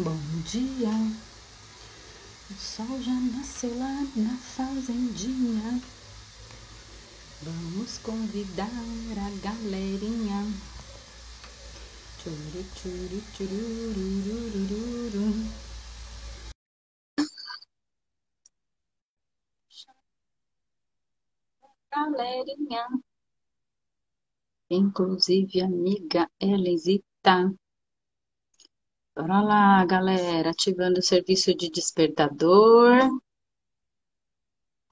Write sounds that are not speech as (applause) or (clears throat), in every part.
Bom dia, o sol já nasceu lá na fazendinha. Vamos convidar a galerinha. Tchuri, tchuri, tchurururururu. Galerinha, inclusive a amiga Elisita. Bora lá, galera, ativando o serviço de despertador.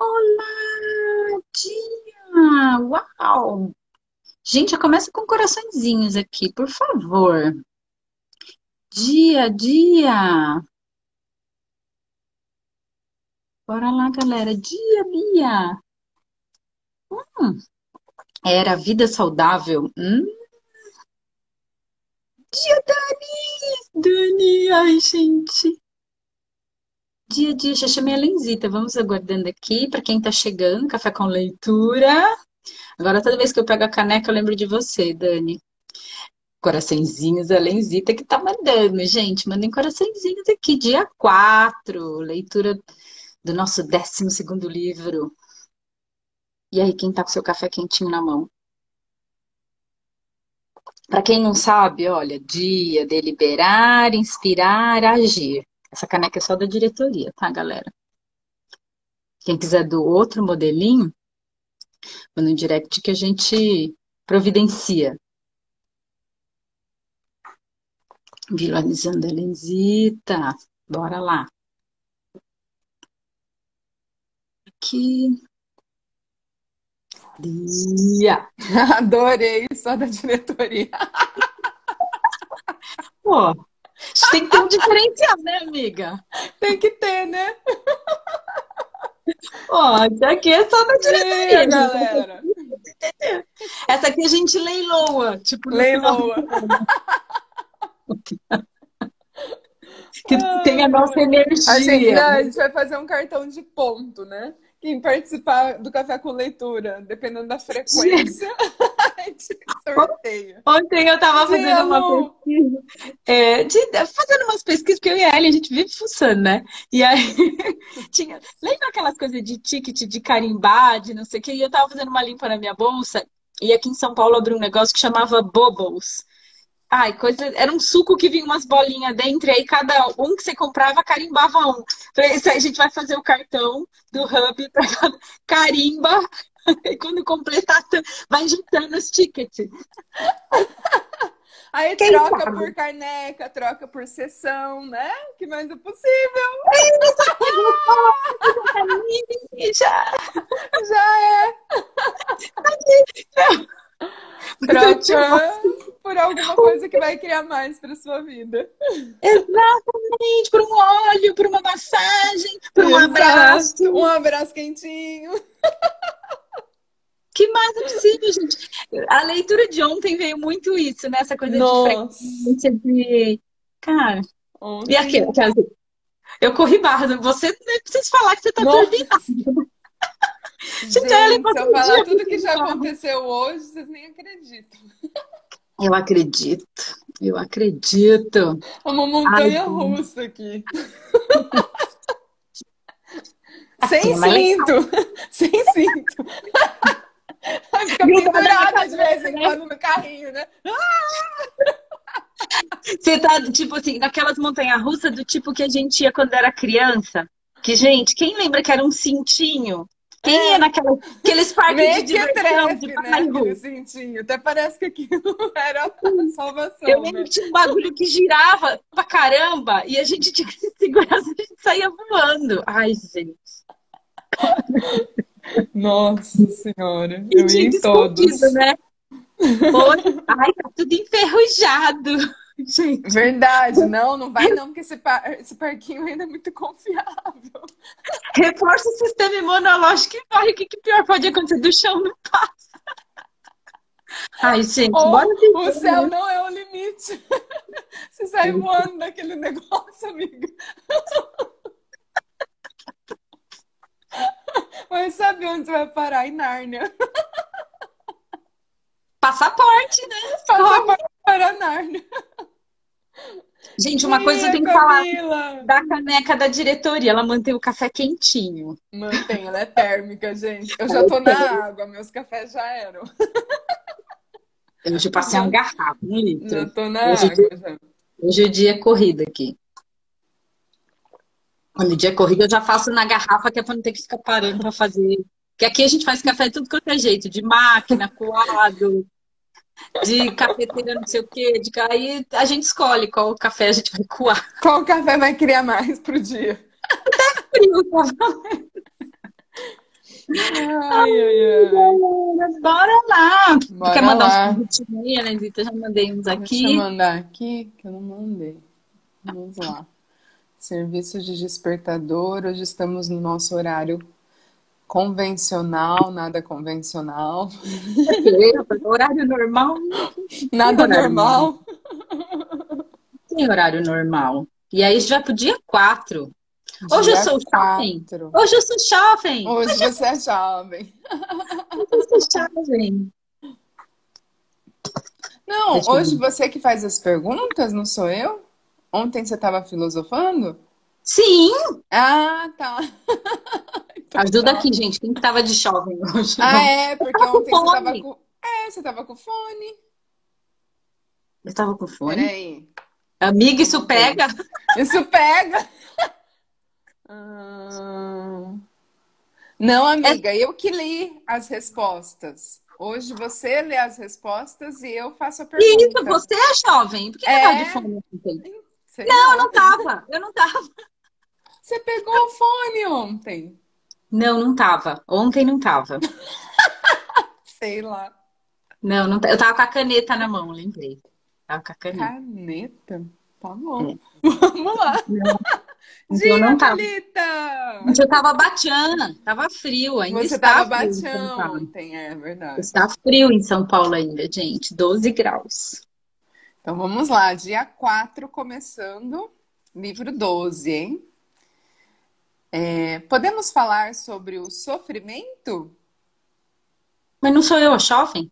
Olá, dia! Uau! Gente, começa com coraçõezinhos aqui, por favor. Dia, dia! Bora lá, galera. Dia, Bia! Hum, era vida saudável. Hum, dia, Dani! Dani, ai, gente. Dia a dia, já chamei a Lenzita. Vamos aguardando aqui para quem tá chegando, café com leitura. Agora, toda vez que eu pego a caneca, eu lembro de você, Dani. Coraçõezinhos, a Lenzita que tá mandando, gente. Mandem coraçõezinhos aqui, dia 4, leitura do nosso 12 segundo livro. E aí, quem tá com seu café quentinho na mão? Para quem não sabe, olha, dia, deliberar, inspirar, agir. Essa caneca é só da diretoria, tá, galera? Quem quiser do outro modelinho, manda um direct que a gente providencia. Visualizando a Lenzita. Bora lá. Aqui. Dia. (laughs) Adorei, só da diretoria. (laughs) Pô, tem que ter um diferencial, né, amiga? Tem que ter, né? Ó, isso aqui é só da diretoria, gente. galera. (laughs) Essa aqui a gente leiloa, tipo, Leiloa. que tem a nossa A gente, energia. a gente vai fazer um cartão de ponto, né? Quem participar do café com leitura, dependendo da frequência, (laughs) sorteia. Ontem eu tava Dia, fazendo uma pesquisa, é, de- fazendo umas pesquisas, porque eu e a Ellie, a gente vive fuçando, né? E aí, (laughs) tinha, lembra aquelas coisas de ticket, de carimbar, de não sei o quê? E eu tava fazendo uma limpa na minha bolsa, e aqui em São Paulo abriu um negócio que chamava Bubbles. Ai, coisa, era um suco que vinha umas bolinhas dentro, e aí cada um que você comprava carimbava um. Falei, isso aí a gente vai fazer o cartão do Hub para cada (laughs) carimba, (laughs) e quando completar, vai juntando os tickets. (laughs) Aí Quem troca sabe? por caneca, troca por sessão, né? Que mais é possível. Já. Já é. (laughs) Troca por alguma coisa que vai criar mais para sua vida. Exatamente, por um óleo, por uma massagem, por um abraço. Exato. Um abraço quentinho. que mais é possível, gente? A leitura de ontem veio muito isso, né? Essa coisa Nossa. de frequência, de. Cara, Ontem- e aqui, eu corri barra, você nem precisa falar que você tá turbinado. Gente, Gente, ela se eu falar tudo que já aconteceu hoje, vocês nem acreditam. Eu acredito, eu acredito. É uma montanha Ai, russa aqui. (laughs) (laughs) Sem cinto. Sem cinto. Fica pendurada de vez cabeça, em né? quando no carrinho, né? Você tá, tipo assim, naquelas montanhas russas do tipo que a gente ia quando era criança. Que, gente, quem lembra que era um cintinho? Quem É. ia naquela, aqueles parques de que diversão, de né? Aquele cintinho. Até parece que aquilo (laughs) era a salvação, Eu lembro né? que tinha um bagulho que girava pra caramba e a gente tinha que se (laughs) segurar, a gente saía voando. Ai, gente. Nossa senhora. Eu ia em todos. né? Hoje, ai, tá tudo enferrujado. (laughs) Gente, Verdade, não, não vai (laughs) não, porque esse, par- esse parquinho ainda é muito confiável. (laughs) reforça o sistema imunológico e vai. O que, que pior pode acontecer? Do chão não passa. Ai, gente, Ou bora o céu né? não é o limite. Você sai voando daquele negócio, amiga. Mas sabe onde você vai parar? Em Nárnia. Passaporte, né? Passa para Nárnia. Gente, uma coisa eu tenho que falar da caneca da diretoria. Ela mantém o café quentinho. Mantém, ela é térmica, gente. Eu já tô na água, meus cafés já eram. Eu já passei uma garrafa, um litro. Já tô na hoje água, dia, já. Hoje o dia é corrida aqui. Quando o dia é corrida, eu já faço na garrafa, que é pra não ter que ficar parando pra fazer. Porque aqui a gente faz café tudo quanto é jeito, de máquina, coado, de cafeteira não sei o quê. De... Aí a gente escolhe qual café a gente vai coar. Qual café vai criar mais pro dia? Até frio, tá Ai, ai, ai. Bora lá. Bora Quer mandar lá. uns curtinhos, né, Zita? Já mandei uns aqui. Deixa eu mandar aqui, que eu não mandei. Vamos lá. Serviço de despertador. Hoje estamos no nosso horário convencional, nada convencional. (laughs) Horário normal. Nada horário normal. Tem horário normal. E aí já pro dia 4. Hoje eu sou jovem. quatro. Hoje eu sou jovem. Hoje você é jovem. Hoje eu sou jovem. Não, hoje você que faz as perguntas, não sou eu? Ontem você estava filosofando? Sim. Ah, tá. (laughs) Então Ajuda tá. aqui, gente. Quem que tava de jovem hoje? Ah, é, porque tava com ontem você tava com. É, você tava com fone. Eu tava com fone. Peraí. Amiga, isso Não pega. Isso pega. (laughs) Ah, Não, amiga, eu que li as respostas. Hoje você lê as respostas e eu faço a Isso, pergunta. você é jovem. Por que É. você tava de fone ontem? Não, lá. eu não tava. Eu não tava. Você pegou o fone ontem. Não, não tava. Ontem não tava. (laughs) Sei lá. Não, não eu tava com a caneta na mão, lembrei. Tava com a caneta. Caneta? Tá bom. Vamos lá. Então (laughs) Dia, não tava. Eu tava batiana, tava frio, ainda Você está tava Paulo. ontem, é verdade. Está frio em São Paulo ainda, gente, 12 graus. Então vamos lá, dia 4 começando, livro 12, hein? É, podemos falar sobre o sofrimento? Mas não sou eu a jovem?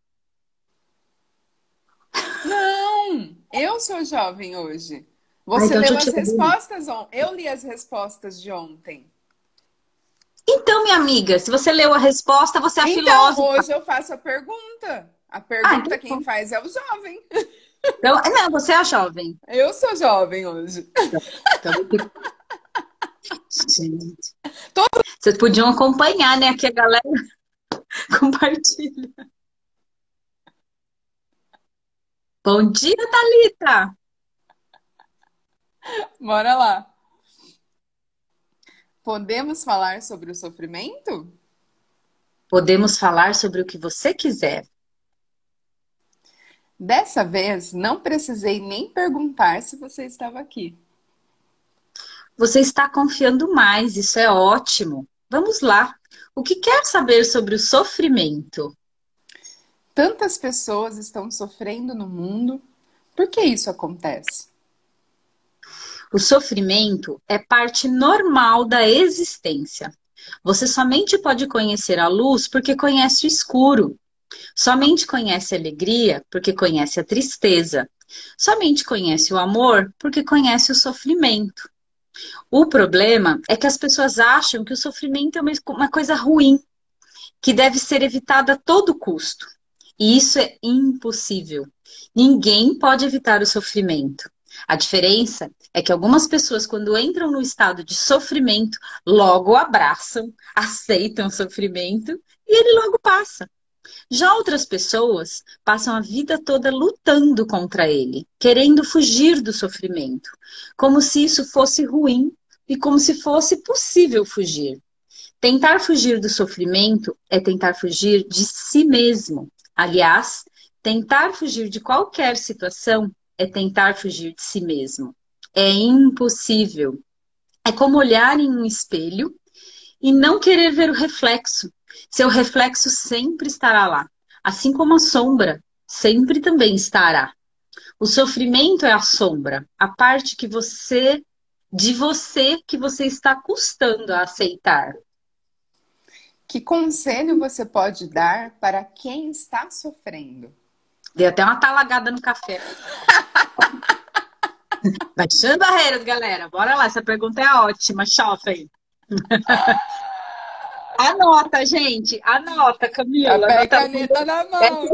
Não, eu sou jovem hoje. Ah, Você então leu as respostas ontem. Eu li as respostas de ontem. Então, minha amiga, se você leu a resposta, você é a Então, filósofa. hoje eu faço a pergunta. A pergunta então quem tá. faz é o jovem. Então, não, você é a jovem. Eu sou jovem hoje. Então, eu Gente. Vocês podiam acompanhar, né? Aqui a galera (laughs) compartilha. Bom dia, Thalita! Bora lá. Podemos falar sobre o sofrimento? Podemos falar sobre o que você quiser. Dessa vez, não precisei nem perguntar se você estava aqui. Você está confiando mais, isso é ótimo. Vamos lá. O que quer saber sobre o sofrimento? Tantas pessoas estão sofrendo no mundo. Por que isso acontece? O sofrimento é parte normal da existência. Você somente pode conhecer a luz porque conhece o escuro. Somente conhece a alegria porque conhece a tristeza. Somente conhece o amor porque conhece o sofrimento. O problema é que as pessoas acham que o sofrimento é uma- coisa ruim, que deve ser evitada a todo custo. E isso é impossível. Ninguém pode evitar o sofrimento. A diferença é que algumas pessoas, quando entram no estado de sofrimento, logo abraçam, (laughs) aceitam o sofrimento e ele logo passa. Já outras pessoas passam a vida toda lutando contra ele, querendo fugir do sofrimento, como se isso fosse ruim e como se fosse possível fugir. Tentar fugir do sofrimento é tentar fugir de si mesmo. Aliás, tentar fugir de qualquer situação é tentar fugir de si mesmo. É impossível. É como olhar em um espelho e não querer ver o reflexo. Seu reflexo sempre estará lá, assim como a sombra sempre também estará. O sofrimento é a sombra, a parte que você de você que você está custando a aceitar. Que conselho você pode dar para quem está sofrendo? Dei até uma talagada no café. (laughs) Baixando barreiras, galera. Bora lá, essa pergunta é ótima. Chofem. (laughs) Anota, gente. Anota, Camila. Pega a Anota caneta na mão.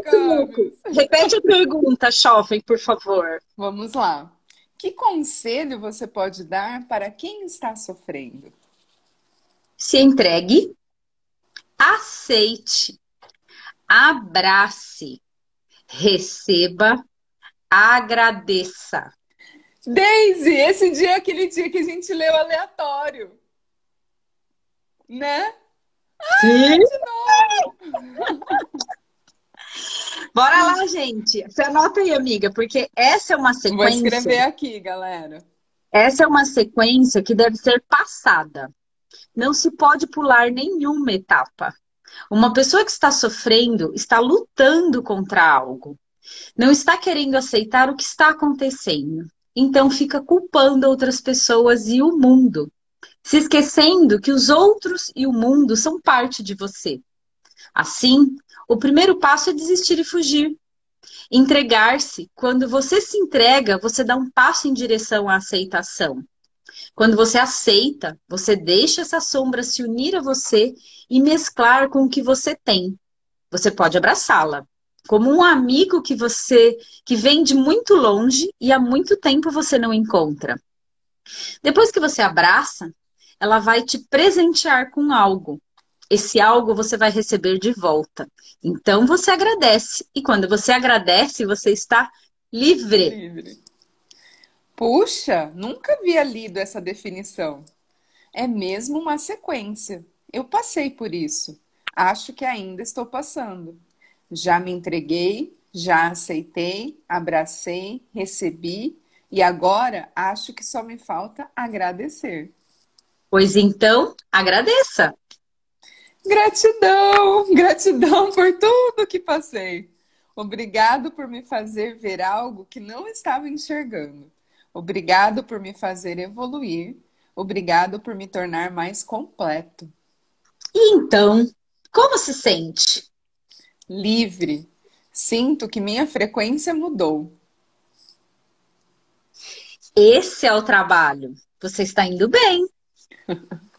Repete a pergunta, Chofem, por favor. Vamos lá. Que conselho você pode dar para quem está sofrendo? Se entregue, aceite, abrace, receba, agradeça. Daisy, esse dia é aquele dia que a gente leu aleatório. Né? Sim. De novo. Bora lá, gente. Você anota aí, amiga, porque essa é uma Vou sequência. escrever aqui, galera. Essa é uma sequência que deve ser passada. Não se pode pular nenhuma etapa. Uma pessoa que está sofrendo está lutando contra algo. Não está querendo aceitar o que está acontecendo. Então fica culpando outras pessoas e o mundo, se esquecendo que os outros e o mundo são parte de você. Assim, o primeiro passo é desistir e fugir. Entregar-se. Quando você se entrega, você dá um passo em direção à aceitação. Quando você aceita, você deixa essa sombra se unir a você e mesclar com o que você tem. Você pode abraçá-la, como um amigo que você que vem de muito longe e há muito tempo você não encontra. Depois que você abraça, ela vai te presentear com algo. Esse algo você vai receber de volta. Então você agradece. E quando você agradece, você está livre. Livre. Puxa, nunca havia lido essa definição. É mesmo uma sequência. Eu passei por isso. Acho que ainda estou passando. Já me entreguei, já aceitei, abracei, recebi e agora acho que só me falta agradecer. Pois então, agradeça. Gratidão, gratidão por tudo que passei. Obrigado por me fazer ver algo que não estava enxergando. Obrigado por me fazer evoluir. Obrigado por me tornar mais completo. E então, como se sente? Livre. Sinto que minha frequência mudou. Esse é o trabalho. Você está indo bem. (laughs)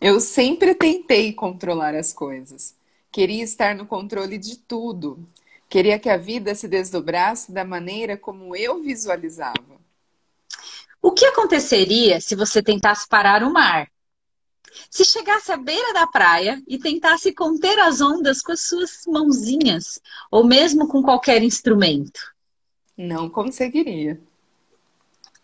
Eu sempre tentei controlar as coisas. Queria estar no controle de tudo. Queria que a vida se desdobrasse da maneira como eu visualizava. O que aconteceria se você tentasse parar o mar? Se chegasse à beira da praia e tentasse conter as ondas com as suas mãozinhas, ou mesmo com qualquer instrumento? Não conseguiria.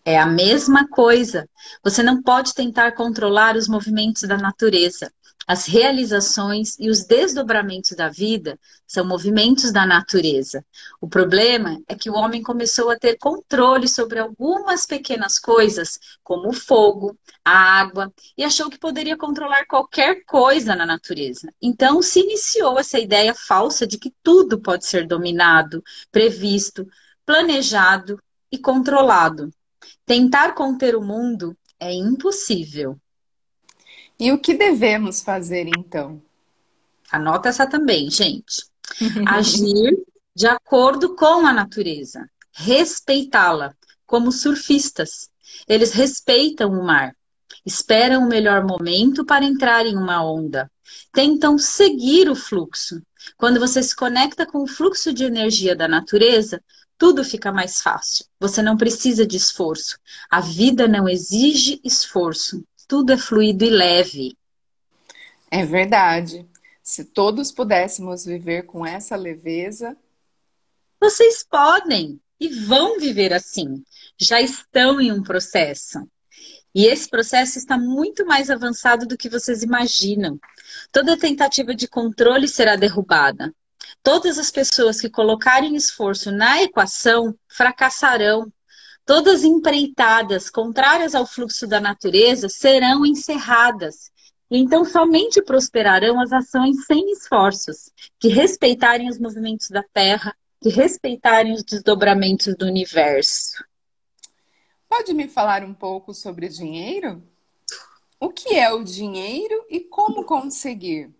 É a mesma coisa. Você não pode tentar controlar os movimentos da natureza. As realizações e os desdobramentos da vida são movimentos da natureza. O problema é que o homem começou a ter controle sobre algumas pequenas coisas, como o fogo, a água, e achou que poderia controlar qualquer coisa na natureza. Então se iniciou essa ideia falsa de que tudo pode ser dominado, previsto, planejado e controlado. Tentar conter o mundo é impossível. E o que devemos fazer então? Anota essa também, gente. Agir de acordo com a natureza, respeitá-la, como surfistas. Eles respeitam o mar, esperam o melhor momento para entrar em uma onda, tentam seguir o fluxo. Quando você se conecta com o fluxo de energia da natureza, tudo fica mais fácil. Você não precisa de esforço. A vida não exige esforço tudo é fluido e leve. É verdade. Se todos pudéssemos viver com essa leveza. Vocês podem e vão viver assim. Já estão em um processo. E esse processo está muito mais avançado do que vocês imaginam. Toda tentativa de controle será derrubada. Todas as pessoas que colocarem esforço na equação fracassarão Todas empreitadas contrárias ao fluxo da natureza serão encerradas. Então, somente prosperarão as ações sem esforços, que respeitarem os movimentos da Terra, que respeitarem os desdobramentos do universo. Pode me falar um pouco sobre dinheiro? O que é o dinheiro e como conseguir?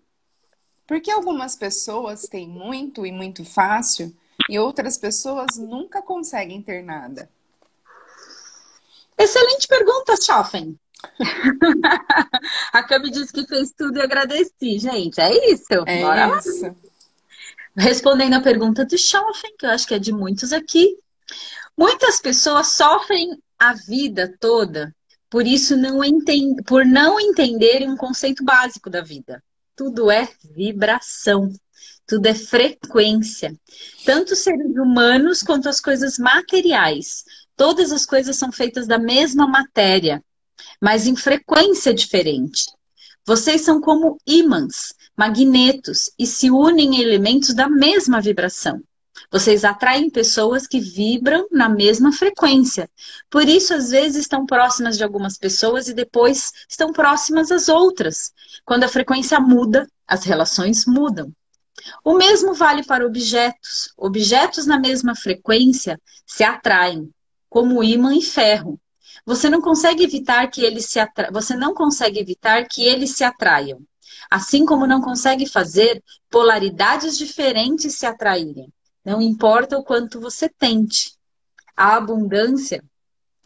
Porque algumas pessoas têm muito e muito fácil e outras pessoas nunca conseguem ter nada. Excelente pergunta, Schoffen. (laughs) a Cami disse que fez tudo e agradeci, gente. É isso. É Bora isso. Lá. Respondendo a pergunta do Schoffen, que eu acho que é de muitos aqui. Muitas pessoas sofrem a vida toda por isso não entend... por não entenderem um conceito básico da vida. Tudo é vibração. Tudo é frequência. Tanto os seres humanos quanto as coisas materiais. Todas as coisas são feitas da mesma matéria, mas em frequência diferente. Vocês são como ímãs, magnetos e se unem em elementos da mesma vibração. Vocês atraem pessoas que vibram na mesma frequência. Por isso, às vezes, estão próximas de algumas pessoas e depois estão próximas às outras. Quando a frequência muda, as relações mudam. O mesmo vale para objetos. Objetos na mesma frequência se atraem, como ímã e ferro. Você não consegue evitar que eles se atra... você não consegue evitar que eles se atraiam. Assim como não consegue fazer polaridades diferentes se atraírem. Não importa o quanto você tente. A abundância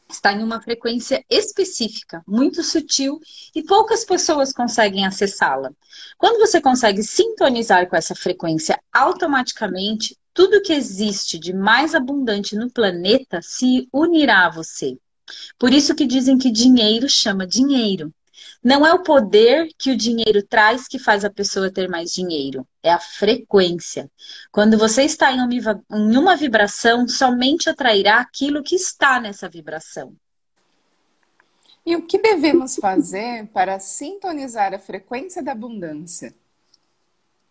está em uma frequência específica, muito sutil, e poucas pessoas conseguem acessá-la. Quando você consegue sintonizar com essa frequência automaticamente, tudo que existe de mais abundante no planeta se unirá a você. Por isso que dizem que dinheiro chama dinheiro. Não é o poder que o dinheiro traz que faz a pessoa ter mais dinheiro, é a frequência. Quando você está em uma vibração, somente atrairá aquilo que está nessa vibração. E o que devemos fazer para sintonizar a frequência da abundância?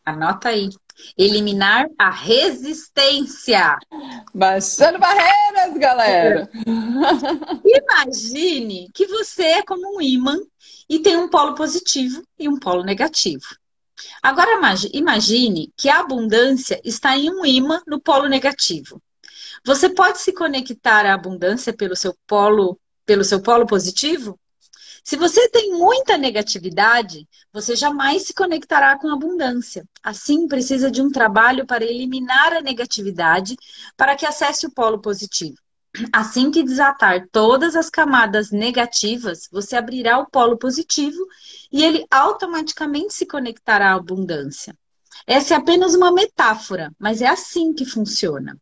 Anota aí. Eliminar a resistência. Baixando barreiras, galera. Imagine que você é como um imã e tem um polo positivo e um polo negativo. Agora imagine que a abundância está em um imã no polo negativo. Você pode se conectar à abundância pelo seu polo, pelo seu polo positivo? Se você tem muita negatividade, você jamais se conectará com abundância. Assim, precisa de um trabalho para eliminar a negatividade para que acesse o polo positivo. Assim que desatar todas as camadas negativas, você abrirá o polo positivo e ele automaticamente se conectará à abundância. Essa é apenas uma metáfora, mas é assim que funciona.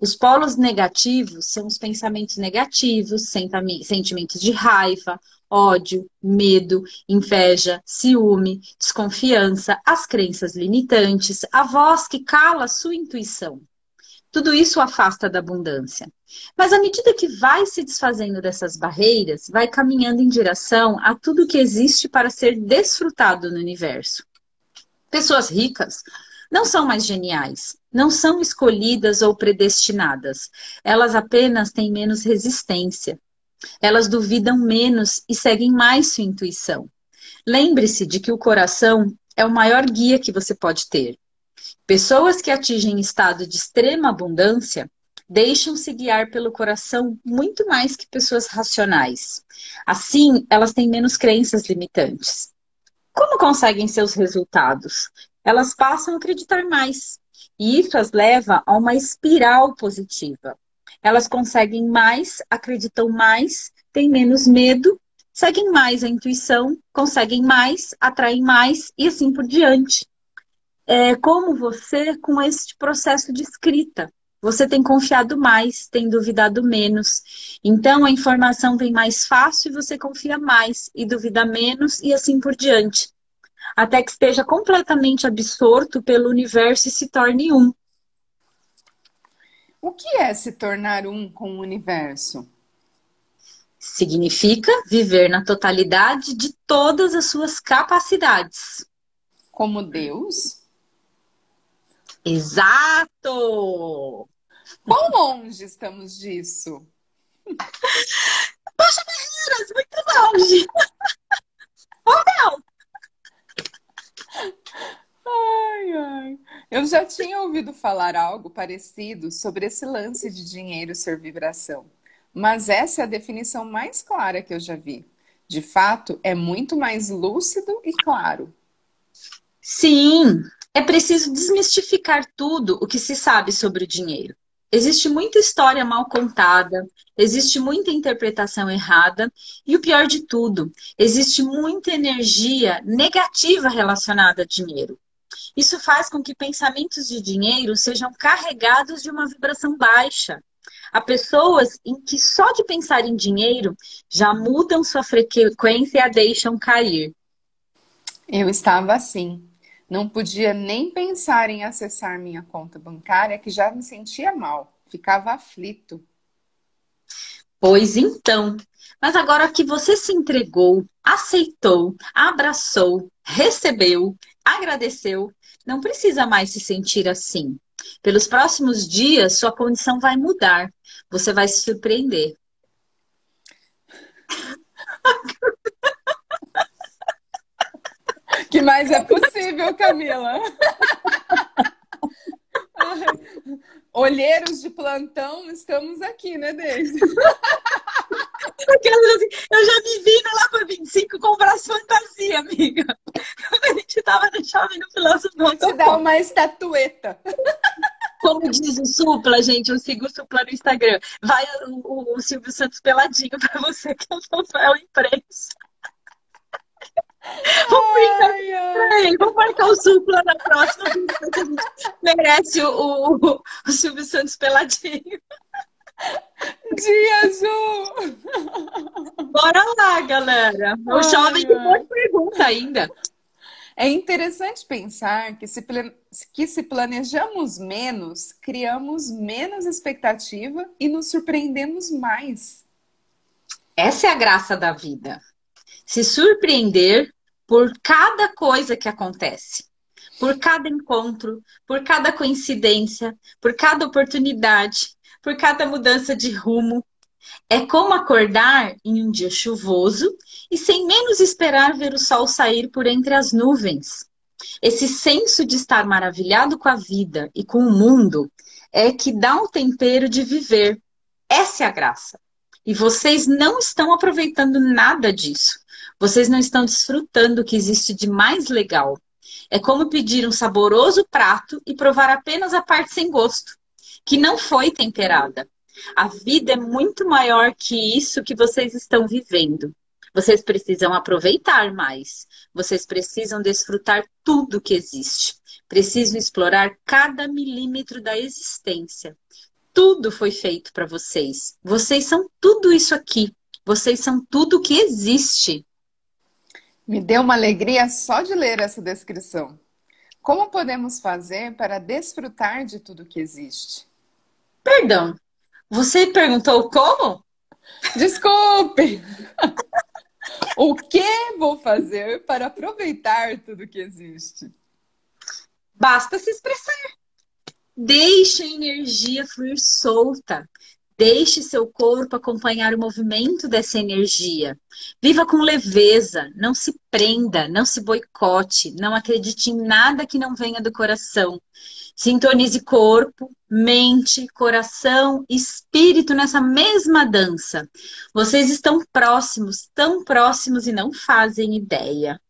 Os polos negativos são os pensamentos negativos, sentimentos de raiva, ódio, medo, inveja, ciúme, desconfiança, as crenças limitantes, a voz que cala a sua intuição. Tudo isso afasta da abundância. Mas à medida que vai se desfazendo dessas barreiras, vai caminhando em direção a tudo que existe para ser desfrutado no universo. Pessoas ricas não são mais geniais, não são escolhidas ou predestinadas. Elas apenas têm menos resistência. Elas duvidam menos e seguem mais sua intuição. Lembre-se de que o coração é o maior guia que você pode ter. Pessoas que atingem estado de extrema abundância deixam-se guiar pelo coração muito mais que pessoas racionais. Assim, elas têm menos crenças limitantes. Como conseguem seus resultados? Elas passam a acreditar mais. E isso as leva a uma espiral positiva. Elas conseguem mais, acreditam mais, têm menos medo, seguem mais a intuição, conseguem mais, atraem mais e assim por diante é, como você com este processo de escrita. Você tem confiado mais, tem duvidado menos. Então a informação vem mais fácil e você confia mais e duvida menos e assim por diante. Até que esteja completamente absorto pelo universo e se torne um. O que é se tornar um com o universo? Significa viver na totalidade de todas as suas capacidades. Como Deus? Exato! Quão longe estamos disso? (laughs) Poxa, Barreiras, muito longe! (laughs) oh, não! Ai, ai. Eu já tinha ouvido falar algo parecido sobre esse lance de dinheiro ser vibração. Mas essa é a definição mais clara que eu já vi. De fato, é muito mais lúcido e claro. Sim, é preciso desmistificar tudo o que se sabe sobre o dinheiro. Existe muita história mal contada, existe muita interpretação errada e o pior de tudo, existe muita energia negativa relacionada a dinheiro. Isso faz com que pensamentos de dinheiro sejam carregados de uma vibração baixa. Há pessoas em que só de pensar em dinheiro já mudam sua frequência e a deixam cair. Eu estava assim. Não podia nem pensar em acessar minha conta bancária, que já me sentia mal, ficava aflito. Pois então, mas agora que você se entregou, aceitou, abraçou, recebeu, agradeceu, não precisa mais se sentir assim. Pelos próximos dias, sua condição vai mudar. Você vai se surpreender. (laughs) que mais é possível, Camila? (laughs) Olheiros de plantão, estamos aqui, né, Deise? Eu já me vi no lá para 25 comprar fantasia, amiga. A gente tava no shopping no filósofo. Te dá uma estatueta. Como diz o Supla, gente, eu sigo o Supla no Instagram. Vai o, o, o Silvio Santos peladinho para você, que é o troféu Vamos brincar. Vamos marcar o supla na próxima. A gente merece o, o, o Silvio Santos peladinho. Dia Ju! Bora lá, galera. O jovem tem muita pergunta ainda. É interessante pensar que se, que se planejamos menos, criamos menos expectativa e nos surpreendemos mais. Essa é a graça da vida. Se surpreender por cada coisa que acontece, por cada encontro, por cada coincidência, por cada oportunidade, por cada mudança de rumo. É como acordar em um dia chuvoso e sem menos esperar ver o sol sair por entre as nuvens. Esse senso de estar maravilhado com a vida e com o mundo é que dá o tempero de viver. Essa é a graça. E vocês não estão aproveitando nada disso. Vocês não estão desfrutando o que existe de mais legal. É como pedir um saboroso prato e provar apenas a parte sem gosto, que não foi temperada. A vida é muito maior que isso que vocês estão vivendo. Vocês precisam aproveitar mais. Vocês precisam desfrutar tudo que existe. Precisam explorar cada milímetro da existência. Tudo foi feito para vocês. Vocês são tudo isso aqui. Vocês são tudo que existe. Me deu uma alegria só de ler essa descrição. Como podemos fazer para desfrutar de tudo que existe? Perdão, você perguntou como? Desculpe! (laughs) o que vou fazer para aproveitar tudo que existe? Basta se expressar. Deixe a energia fluir solta. Deixe seu corpo acompanhar o movimento dessa energia. Viva com leveza, não se prenda, não se boicote, não acredite em nada que não venha do coração. Sintonize corpo, mente, coração, espírito nessa mesma dança. Vocês estão próximos, tão próximos e não fazem ideia.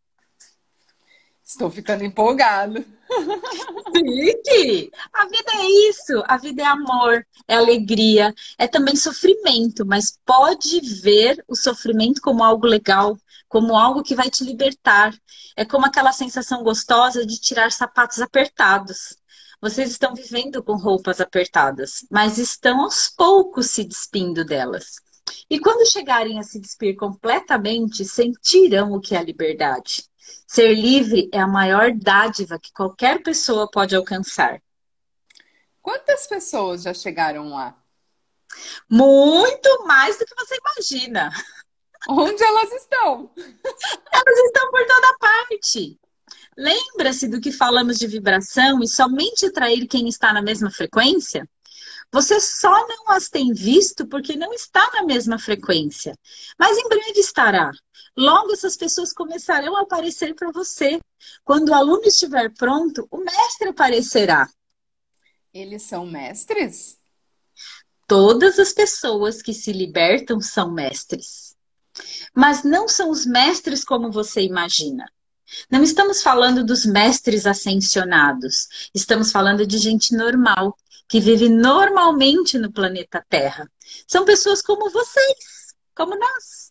Estou ficando empolgado. (laughs) Fique! A vida é isso. A vida é amor, é alegria, é também sofrimento, mas pode ver o sofrimento como algo legal, como algo que vai te libertar. É como aquela sensação gostosa de tirar sapatos apertados. Vocês estão vivendo com roupas apertadas, mas estão aos poucos se despindo delas. E quando chegarem a se despir completamente, sentirão o que é a liberdade. Ser livre é a maior dádiva que qualquer pessoa pode alcançar. Quantas pessoas já chegaram lá? Muito mais do que você imagina. Onde elas estão? Elas estão por toda parte. Lembra-se do que falamos de vibração e somente atrair quem está na mesma frequência? Você só não as tem visto porque não está na mesma frequência. Mas em breve estará. Logo essas pessoas começarão a aparecer para você. Quando o aluno estiver pronto, o mestre aparecerá. Eles são mestres? Todas as pessoas que se libertam são mestres. Mas não são os mestres como você imagina. Não estamos falando dos mestres ascensionados. Estamos falando de gente normal que vive normalmente no planeta Terra. São pessoas como vocês, como nós.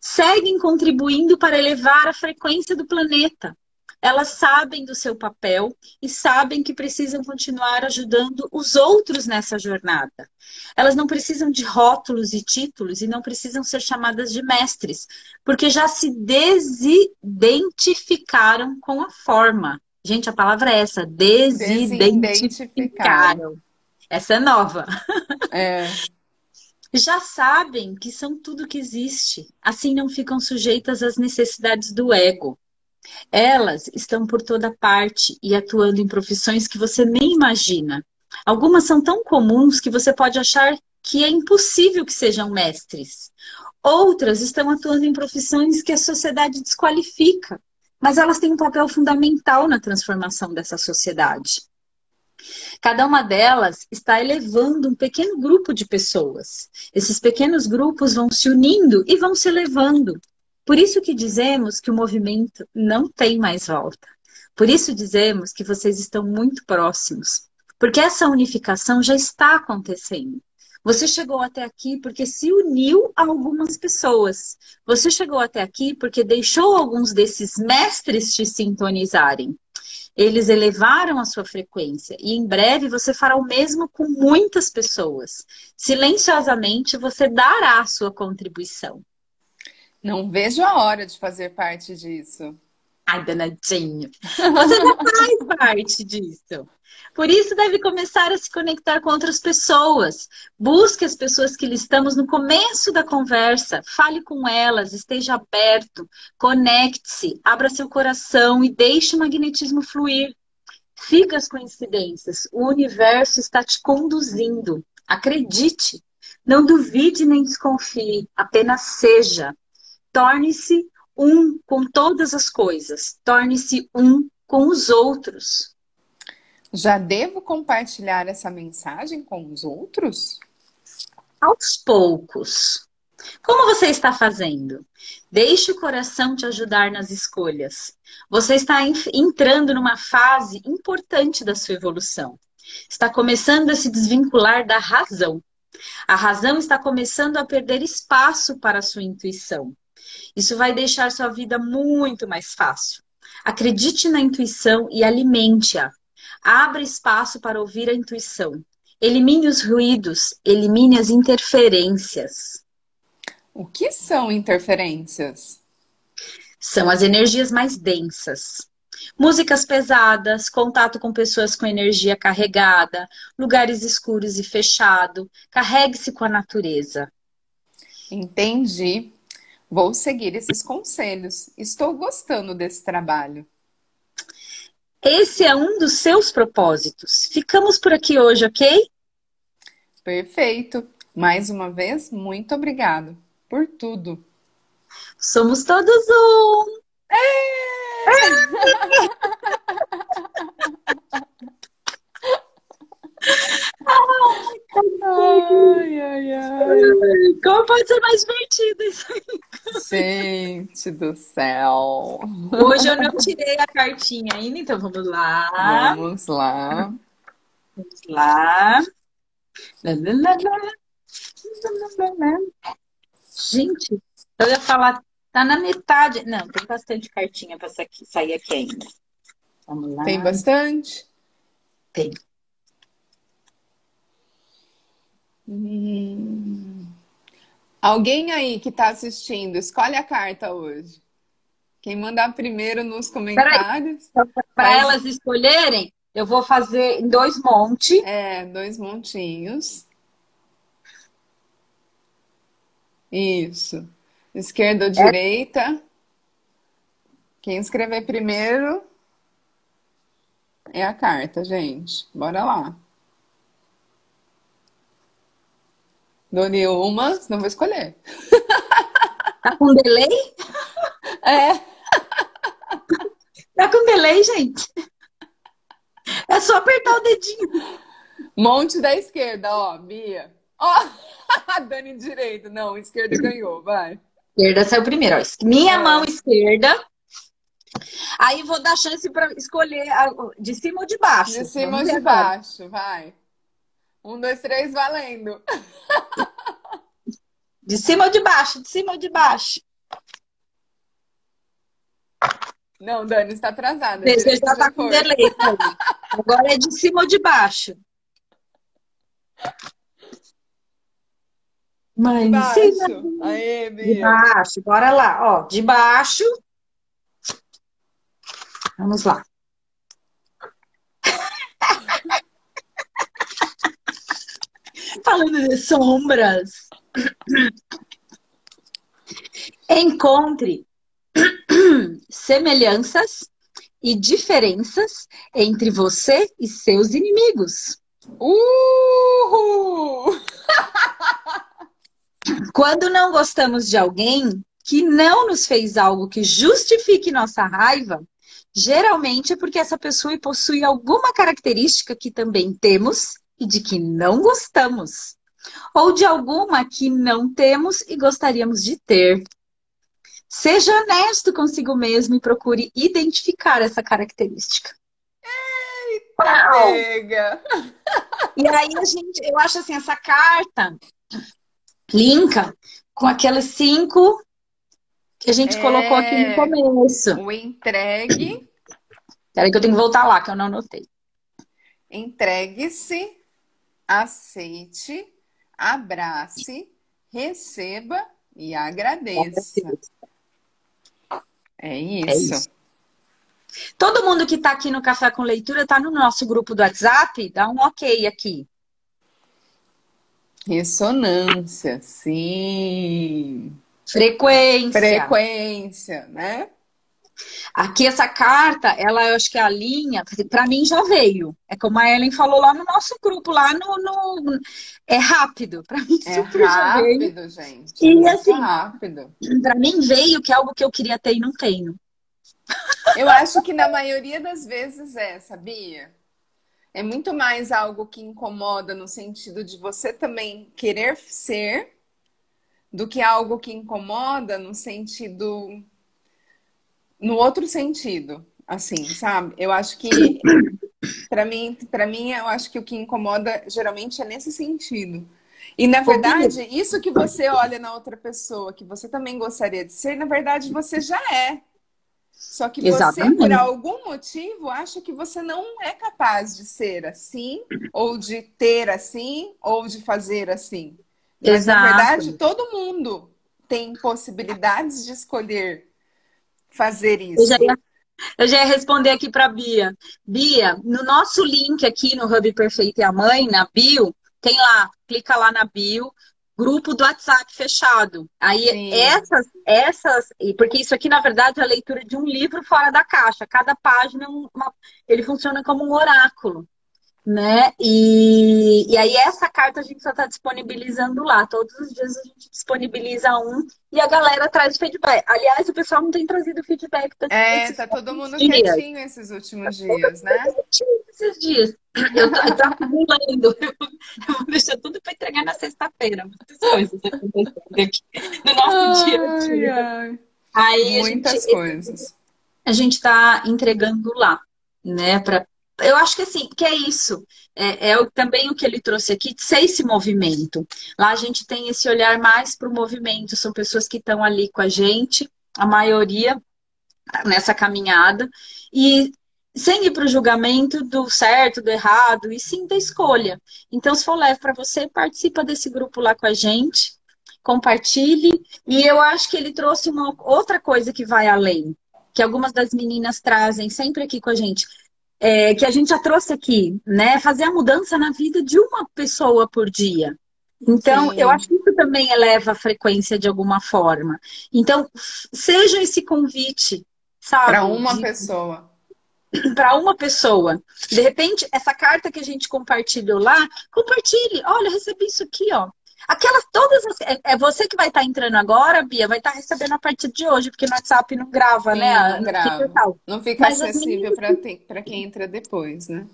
Seguem contribuindo para elevar a frequência do planeta. Elas sabem do seu papel e sabem que precisam continuar ajudando os outros nessa jornada. Elas não precisam de rótulos e títulos e não precisam ser chamadas de mestres, porque já se desidentificaram com a forma. Gente, a palavra é essa: desidentificaram. Essa é nova. É. (laughs) Já sabem que são tudo que existe, assim não ficam sujeitas às necessidades do ego. Elas estão por toda parte e atuando em profissões que você nem imagina. Algumas são tão comuns que você pode achar que é impossível que sejam mestres. Outras estão atuando em profissões que a sociedade desqualifica, mas elas têm um papel fundamental na transformação dessa sociedade. Cada uma delas está elevando um pequeno grupo de pessoas. Esses pequenos grupos vão se unindo e vão se elevando. Por isso que dizemos que o movimento não tem mais volta. Por isso dizemos que vocês estão muito próximos, porque essa unificação já está acontecendo. Você chegou até aqui porque se uniu a algumas pessoas. Você chegou até aqui porque deixou alguns desses mestres te sintonizarem. Eles elevaram a sua frequência e em breve você fará o mesmo com muitas pessoas. Silenciosamente você dará a sua contribuição. Não vejo a hora de fazer parte disso. Ai, danadinho. Você já faz parte disso. Por isso deve começar a se conectar com outras pessoas. Busque as pessoas que estamos no começo da conversa. Fale com elas, esteja aberto, conecte-se, abra seu coração e deixe o magnetismo fluir. Siga as coincidências. O universo está te conduzindo. Acredite. Não duvide nem desconfie. Apenas seja. Torne-se um com todas as coisas. Torne-se um com os outros. Já devo compartilhar essa mensagem com os outros? Aos poucos. Como você está fazendo? Deixe o coração te ajudar nas escolhas. Você está entrando numa fase importante da sua evolução. Está começando a se desvincular da razão. A razão está começando a perder espaço para a sua intuição. Isso vai deixar sua vida muito mais fácil. Acredite na intuição e alimente-a. Abra espaço para ouvir a intuição. Elimine os ruídos, elimine as interferências. O que são interferências? São as energias mais densas. Músicas pesadas, contato com pessoas com energia carregada, lugares escuros e fechados. Carregue-se com a natureza. Entendi. Vou seguir esses conselhos. Estou gostando desse trabalho. Esse é um dos seus propósitos. Ficamos por aqui hoje, ok? Perfeito. Mais uma vez, muito obrigado por tudo. Somos todos um. (laughs) (laughs) ai, ai, ai. Como pode ser mais divertido isso aí? Gente do céu. Hoje eu não tirei a cartinha ainda, então vamos lá. Vamos lá. Vamos lá. Gente, eu ia falar, tá na metade. Não, tem bastante cartinha para sair aqui ainda. Vamos lá. Tem bastante? Tem. Hum. Alguém aí que está assistindo, escolhe a carta hoje. Quem mandar primeiro nos comentários. Para elas escolherem, eu vou fazer em dois montes. É, dois montinhos. Isso. Esquerda ou direita. Quem escrever primeiro é a carta, gente. Bora lá. Dou nenhuma, não vou escolher. Tá com delay? É. Tá com delay, gente? É só apertar o dedinho. Monte da esquerda, ó, Bia. Ó, (laughs) Dani direito. Não, esquerda ganhou, vai. Esquerda saiu primeiro. Ó. Minha é. mão esquerda. Aí vou dar chance para escolher de cima ou de baixo. De cima ou de baixo, vai. Um, dois, três, valendo. (laughs) De cima ou de baixo? De cima ou de baixo? Não, Dani, está atrasada. Você já está com delay. Agora é de cima ou de baixo? De baixo. Aê, de baixo. Bora lá. Ó, de baixo. Vamos lá. Falando de sombras. Encontre semelhanças e diferenças entre você e seus inimigos. Uhul! (laughs) Quando não gostamos de alguém que não nos fez algo que justifique nossa raiva, geralmente é porque essa pessoa possui alguma característica que também temos e de que não gostamos, ou de alguma que não temos e gostaríamos de ter. Seja honesto consigo mesmo e procure identificar essa característica. Eita, E aí a gente, eu acho assim, essa carta linka com aqueles cinco que a gente é... colocou aqui no começo. O entregue. Peraí que eu tenho que voltar lá, que eu não anotei. Entregue-se, aceite, abrace, receba e agradeça. É isso. É isso. Todo mundo que está aqui no Café com Leitura está no nosso grupo do WhatsApp? Dá um ok aqui. Ressonância, sim. Frequência. Frequência, né? Aqui essa carta, ela eu acho que a linha, para mim já veio. É como a Ellen falou lá no nosso grupo, lá no, no é rápido. Para mim é super rápido, gente. E é assim, rápido. Para mim veio que é algo que eu queria ter e não tenho. Eu acho que na maioria das vezes é, sabia? É muito mais algo que incomoda no sentido de você também querer ser do que algo que incomoda no sentido no outro sentido, assim, sabe? Eu acho que para mim, para mim eu acho que o que incomoda geralmente é nesse sentido. E na verdade, isso que você olha na outra pessoa, que você também gostaria de ser, na verdade você já é. Só que Exatamente. você, por algum motivo, acha que você não é capaz de ser assim, ou de ter assim, ou de fazer assim. Mas, Exato. na verdade, todo mundo tem possibilidades de escolher fazer isso. Eu já ia, eu já ia responder aqui para Bia. Bia, no nosso link aqui no Hub Perfeito e a Mãe, na bio, tem lá, clica lá na bio, grupo do WhatsApp fechado. Aí Sim. essas, essas, porque isso aqui na verdade é a leitura de um livro fora da caixa. Cada página é uma, ele funciona como um oráculo né? E, e aí essa carta a gente só está disponibilizando lá. Todos os dias a gente disponibiliza um e a galera traz feedback. Aliás, o pessoal não tem trazido feedback. Tá é, tá todo mundo dias. quietinho esses últimos tá dias, né? Esses dias. Eu tô, eu tô acumulando. Eu, vou deixar tudo para entregar na sexta-feira. Muitas coisas acontecendo aqui no nosso ai, dia a dia. Aí Muitas gente, coisas. A gente está entregando lá, né? Para eu acho que assim, que é isso. É, é, também o que ele trouxe aqui, de ser esse movimento. Lá a gente tem esse olhar mais para o movimento, são pessoas que estão ali com a gente, a maioria nessa caminhada, e sem ir para o julgamento do certo, do errado, e sim da escolha. Então, se for leve para você, participa desse grupo lá com a gente, compartilhe. E eu acho que ele trouxe uma outra coisa que vai além, que algumas das meninas trazem sempre aqui com a gente é, que a gente já trouxe aqui, né? Fazer a mudança na vida de uma pessoa por dia. Então, Sim. eu acho que isso também eleva a frequência de alguma forma. Então, seja esse convite, sabe? Para uma de... pessoa. Para uma pessoa. De repente, essa carta que a gente compartilhou lá, compartilhe. Olha, recebi isso aqui, ó. Aquelas todas. As, é, é, você que vai estar tá entrando agora, Bia, vai estar tá recebendo a partir de hoje, porque no WhatsApp não grava, Sim, né? Não grava. Não fica Mas acessível meninas... para quem entra depois, né?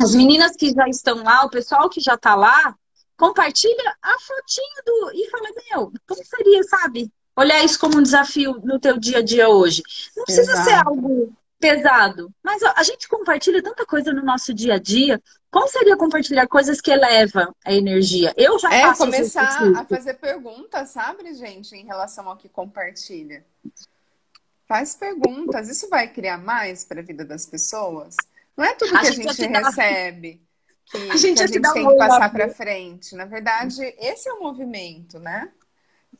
As meninas que já estão lá, o pessoal que já está lá, compartilha a fotinho do. E fala, meu, como seria, sabe? Olhar isso como um desafio no teu dia a dia hoje. Não precisa Exato. ser algo pesado. Mas a gente compartilha tanta coisa no nosso dia a dia. Como seria compartilhar coisas que elevam a energia? Eu já É faço começar a fazer perguntas, sabe, gente, em relação ao que compartilha. Faz perguntas. Isso vai criar mais para a vida das pessoas? Não é tudo que a gente gente, te dá- recebe (laughs) que A gente que a gente tem um que passar para frente. Na verdade, esse é o movimento, né?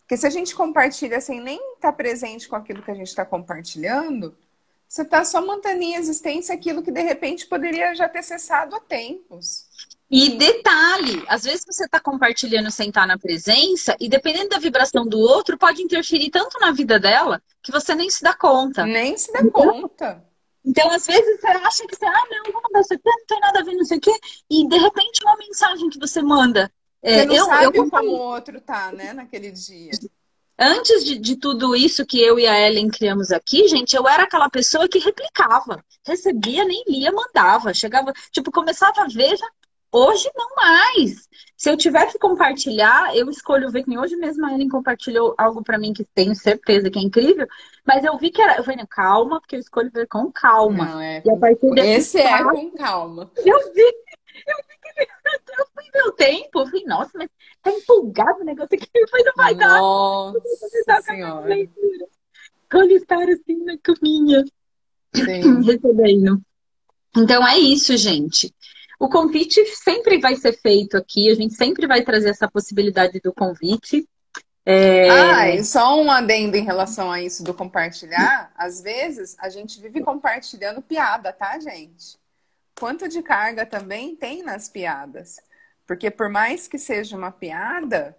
Porque se a gente compartilha sem nem estar presente com aquilo que a gente está compartilhando, você está só mantendo em existência aquilo que de repente poderia já ter cessado há tempos. E detalhe, às vezes você está compartilhando sem estar na presença, e dependendo da vibração do outro, pode interferir tanto na vida dela que você nem se dá conta. Nem se dá conta. Então, às vezes, você acha que você, ah, não, vou mandar isso aqui, não tem nada a ver, não sei o quê, e de repente uma mensagem que você manda. é, Você não eu, sabe eu como o outro tá, né, naquele dia. Antes de, de tudo isso que eu e a Ellen criamos aqui, gente, eu era aquela pessoa que replicava. Recebia, nem lia, mandava. Chegava, tipo, começava a ver, já... hoje não mais. Se eu tiver que compartilhar, eu escolho ver que hoje mesmo a Ellen compartilhou algo pra mim que tenho certeza que é incrível, mas eu vi que era. Eu falei, calma, porque eu escolho ver com calma. Não, é. E a partir desse Esse é com calma. eu vi, eu vi que eu fui ver o tempo. Eu falei, nossa, mas tá empolgado o negócio aqui. Falei, não vai dar. Nossa senhora. Quando estar assim na caminha, (clears throat) recebendo. Então é isso, gente. O convite sempre vai ser feito aqui, a gente sempre vai trazer essa possibilidade do convite. É, Ah, e só um adendo em relação a isso do compartilhar. Às vezes a gente vive compartilhando piada, tá, gente? Quanto de carga também tem nas piadas. Porque por mais que seja uma piada,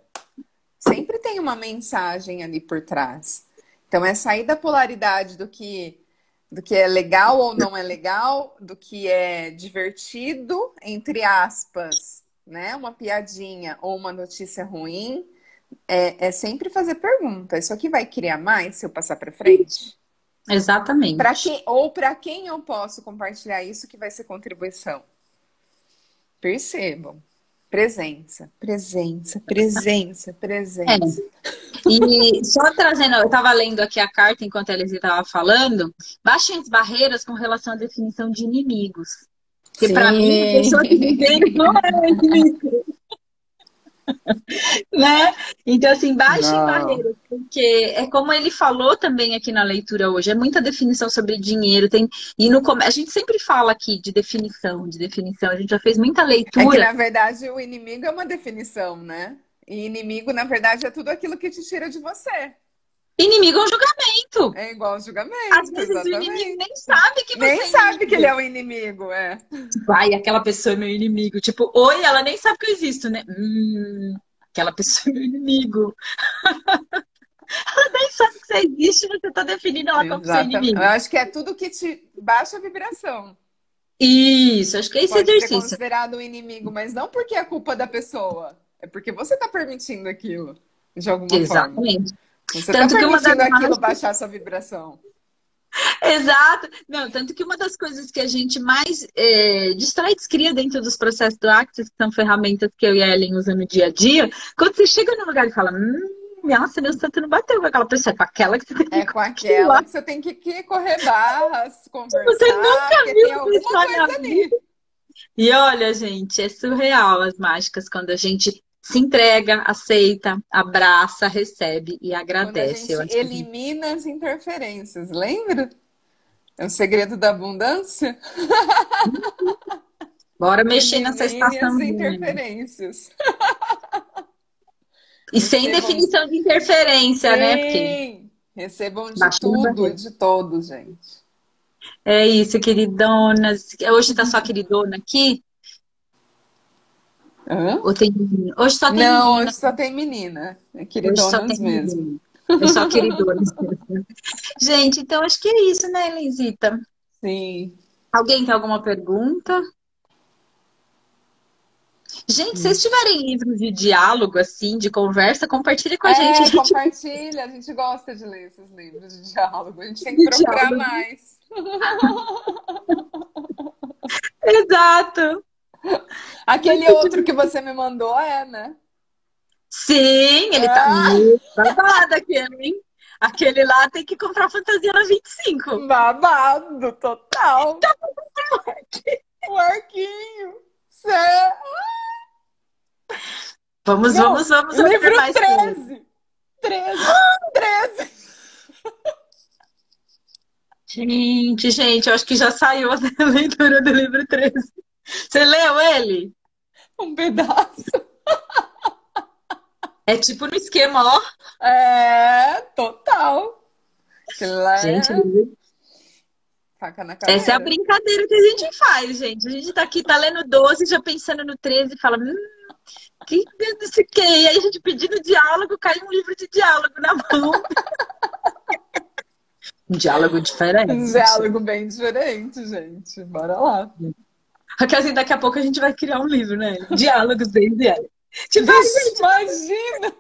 sempre tem uma mensagem ali por trás. Então é sair da polaridade do que do que é legal ou não é legal, do que é divertido, entre aspas, né? Uma piadinha ou uma notícia ruim. É, é sempre fazer pergunta. Isso aqui vai criar mais se eu passar para frente? exatamente. Quem ou para quem eu posso compartilhar isso que vai ser contribuição? Percebam. Presença, presença, presença, presença. E só trazendo, eu estava lendo aqui a carta enquanto a Elise estava falando, baixem as barreiras com relação à definição de inimigos. Porque para mim, a pessoa que me vê não é inimigo. Né? Então, assim, baixem Não. barreiras, porque é como ele falou também aqui na leitura hoje, é muita definição sobre dinheiro. Tem, e no, a gente sempre fala aqui de definição, de definição, a gente já fez muita É que, leitura. na verdade, o inimigo é uma definição, né? E inimigo, na verdade, é tudo aquilo que te tira de você. Inimigo é um julgamento. É igual ao julgamento, Às vezes o exatamente. inimigo nem sabe que você Nem é sabe que ele é o inimigo, é. Vai, aquela pessoa é meu inimigo. Tipo, oi, ela nem sabe que eu existo, né? Hum, aquela pessoa é meu inimigo. (laughs) ela nem sabe que você existe, você tá definindo ela como seu Exatamente. inimigo. Eu acho que é tudo que te baixa a vibração. Isso, acho que é esse Pode ser exercício. considerado um inimigo, mas não porque é culpa da pessoa. É porque você tá permitindo aquilo, de alguma forma. Exatamente. Você Tanto tá que uma das aquilo mágicas- baixar sua vibração. (laughs) Exato. Não, tanto que uma das coisas que a gente mais é, destrói e descria dentro dos processos do Access, que são ferramentas que eu e a Ellen usam no dia a dia, quando você chega num lugar e fala, hum, nossa, meu santo não bateu com aquela pessoa, é com aquela que você tem que É com aquela que você tem que, correr barras, (laughs) conversar, nunca porque viu pessoa na ali. E olha, gente, é surreal as mágicas quando a gente se entrega, aceita, abraça, recebe e Quando a agradece. Gente que- elimina as interferências, lembra? É o segredo da abundância? (laughs) Bora mexer nessa Elimine as estação. interferências. E sem Recebam- definição de interferência, né? Porque Sim. Recebam de Baixando tudo e de todos, gente. é isso, queridonas. Hoje tá só queridona aqui? Hã? Ou tem... Hoje só tem Não, menina. hoje só tem menina. É queridonas mesmo. menina. Hoje só queridonas. Gente, então acho que é isso, né, Elenzita? Sim. Alguém tem alguma pergunta? Gente, se vocês tiverem livros de diálogo, assim, de conversa, compartilhe com a é, gente. A (laughs) gente compartilha. A gente gosta de ler esses livros de diálogo. A gente tem que De procurar diálogo. mais. (laughs) Exato. (laughs) Aquele outro que você me mandou é, né? Sim, ele tá Ah. muito babado aquele, hein? Aquele lá tem que comprar fantasia na 25. Babado total. (laughs) O arquinho. Cê... Vamos, Não, vamos, vamos. Livro mais 13. 13. 13. Gente, gente, eu acho que já saiu a (laughs) leitura do livro 13. Você leu ele? Um pedaço. É tipo no esquema, ó. É, total. Claro. Gente, Faca na essa é a brincadeira que a gente faz, gente. A gente tá aqui, tá lendo 12, já pensando no 13 e fala, hum, que desse que? E aí a gente pedindo diálogo, cai um livro de diálogo na mão. (laughs) um diálogo diferente. Um diálogo bem diferente, gente. Bora lá. Porque assim, daqui a pouco a gente vai criar um livro, né? Diálogos desde ela. Tipo, Vixe, imagina!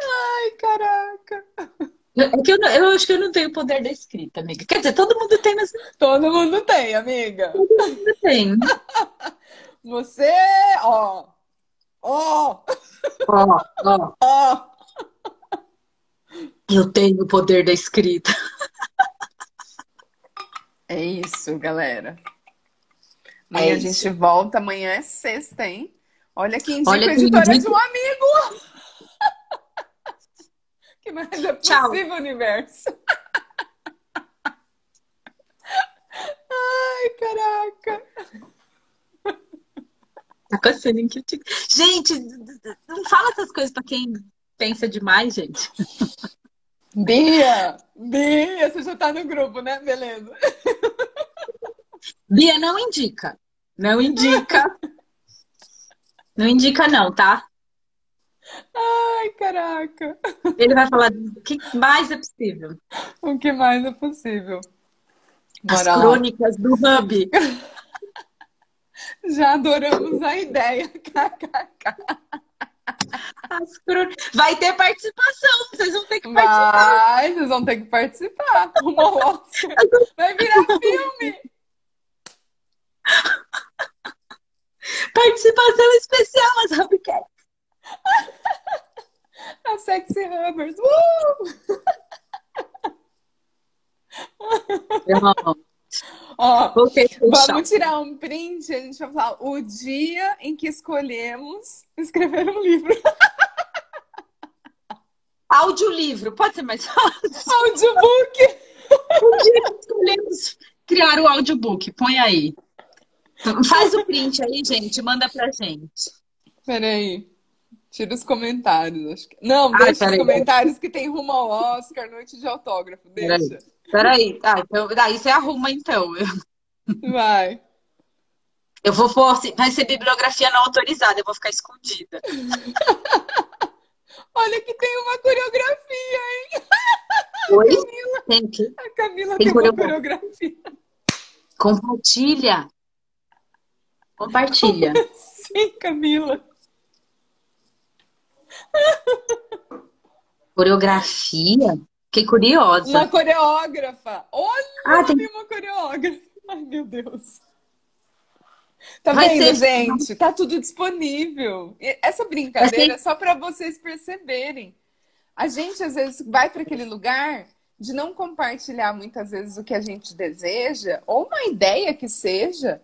Ai, caraca! É que eu, não- eu acho que eu não tenho o poder da escrita, amiga. Quer dizer, todo mundo tem, mas Todo mundo tem, amiga. todo mundo tem. (laughs) Você, ó, ó, Ó, ó, ó. Eu tenho o poder da escrita. É isso, galera. Amanhã É a gente volta. Amanhã é sexta, hein? Olha que indica Olha a editora indica. de um amigo! (laughs) que mais é Tchau. possível, universo? (laughs) Ai, caraca! Tá coçando em que Gente, não fala essas coisas pra quem pensa demais, gente. (laughs) Bia! Bia, você já tá no grupo, né? Beleza. Bia, não indica. Não indica. Não indica, não, tá? Ai, caraca! Ele vai falar o que mais é possível. O que mais é possível? As Bora lá. crônicas do Hub. (laughs) Já adoramos a ideia. (laughs) As crô- Vai ter participação, vocês vão ter que participar. Vai, vocês vão ter que participar. (laughs) Oscar. Vai virar filme. Participação especial, as Hubcats. (laughs) A Sexy Hubbers. Uh! Ó, vamos tirar um print a gente vai falar o dia em que escolhemos escrever um livro. (laughs) Audiolivro, pode ser mais fácil? Audiobook. (laughs) Um dia que escolhemos criar o audiobook, põe aí. Faz o print aí, gente, manda pra gente. Peraí. Tira os comentários. Acho que... Não, Ai, deixa os comentários que tem rumo ao Oscar, noite de autógrafo. Deixa. Peraí, ah, então, daí você arruma então. Vai. Eu vou pôr, vai ser bibliografia não autorizada, eu vou ficar escondida. (laughs) Olha que tem uma coreografia, hein? Oi? (laughs) Tem que A Camila Tem tem, uma coreografia. compartilha. Compartilha. Sim, Camila. Coreografia? Fiquei curiosa. Uma coreógrafa. Olha, Ah, tem- uma coreógrafa. Ai, meu Deus. Tá Vai vendo, ser- gente? Tá tudo disponível. Essa brincadeira é só para vocês perceberem. A gente, às vezes, vai para aquele lugar de não compartilhar muitas vezes o que a gente deseja, ou uma ideia que seja.